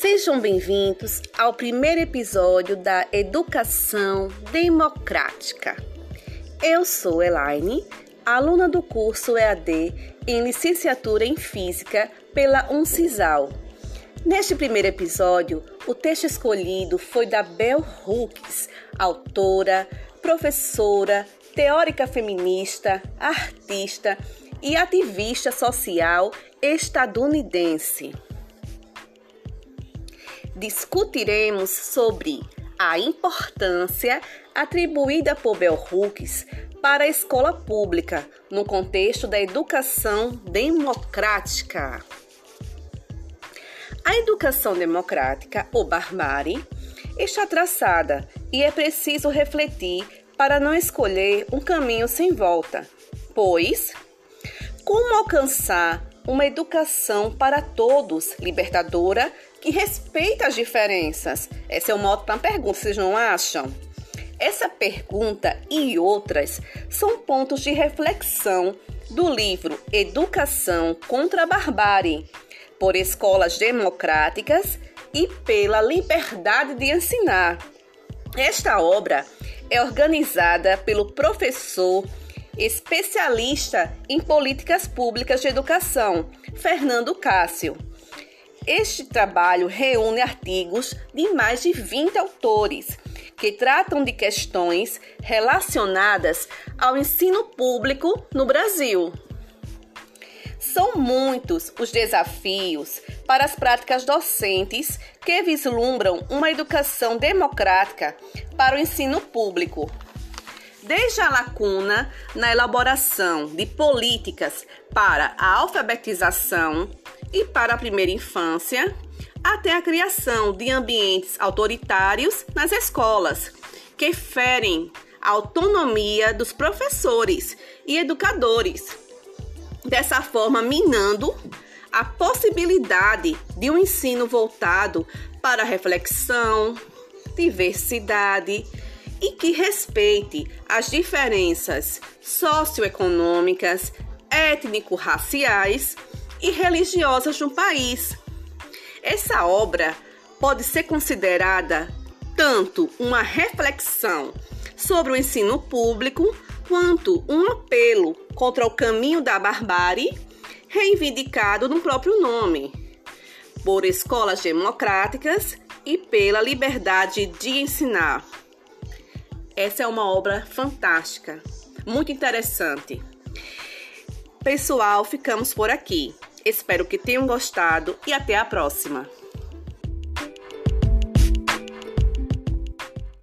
Sejam bem-vindos ao primeiro episódio da Educação Democrática. Eu sou Elaine, aluna do curso EAD em Licenciatura em Física pela Uncisal. Neste primeiro episódio, o texto escolhido foi da Bell Hooks, autora, professora, teórica feminista, artista e ativista social estadunidense. Discutiremos sobre a importância atribuída por Bell Hooks para a escola pública no contexto da educação democrática. A educação democrática, ou barbárie, está traçada e é preciso refletir para não escolher um caminho sem volta, pois como alcançar uma educação para todos, libertadora, que respeita as diferenças? Essa é o modo da pergunta, vocês não acham? Essa pergunta e outras são pontos de reflexão do livro Educação contra a Barbárie, por escolas democráticas e pela liberdade de ensinar. Esta obra é organizada pelo professor especialista em políticas públicas de educação, Fernando Cássio. Este trabalho reúne artigos de mais de 20 autores que tratam de questões relacionadas ao ensino público no Brasil. São muitos os desafios para as práticas docentes que vislumbram uma educação democrática para o ensino público desde a lacuna na elaboração de políticas para a alfabetização e para a primeira infância, até a criação de ambientes autoritários nas escolas, que ferem a autonomia dos professores e educadores, dessa forma minando a possibilidade de um ensino voltado para reflexão, diversidade e que respeite as diferenças socioeconômicas, étnico-raciais e religiosas no país. Essa obra pode ser considerada tanto uma reflexão sobre o ensino público quanto um apelo contra o caminho da barbárie, reivindicado no próprio nome, por escolas democráticas e pela liberdade de ensinar. Essa é uma obra fantástica, muito interessante. Pessoal, ficamos por aqui. Espero que tenham gostado e até a próxima.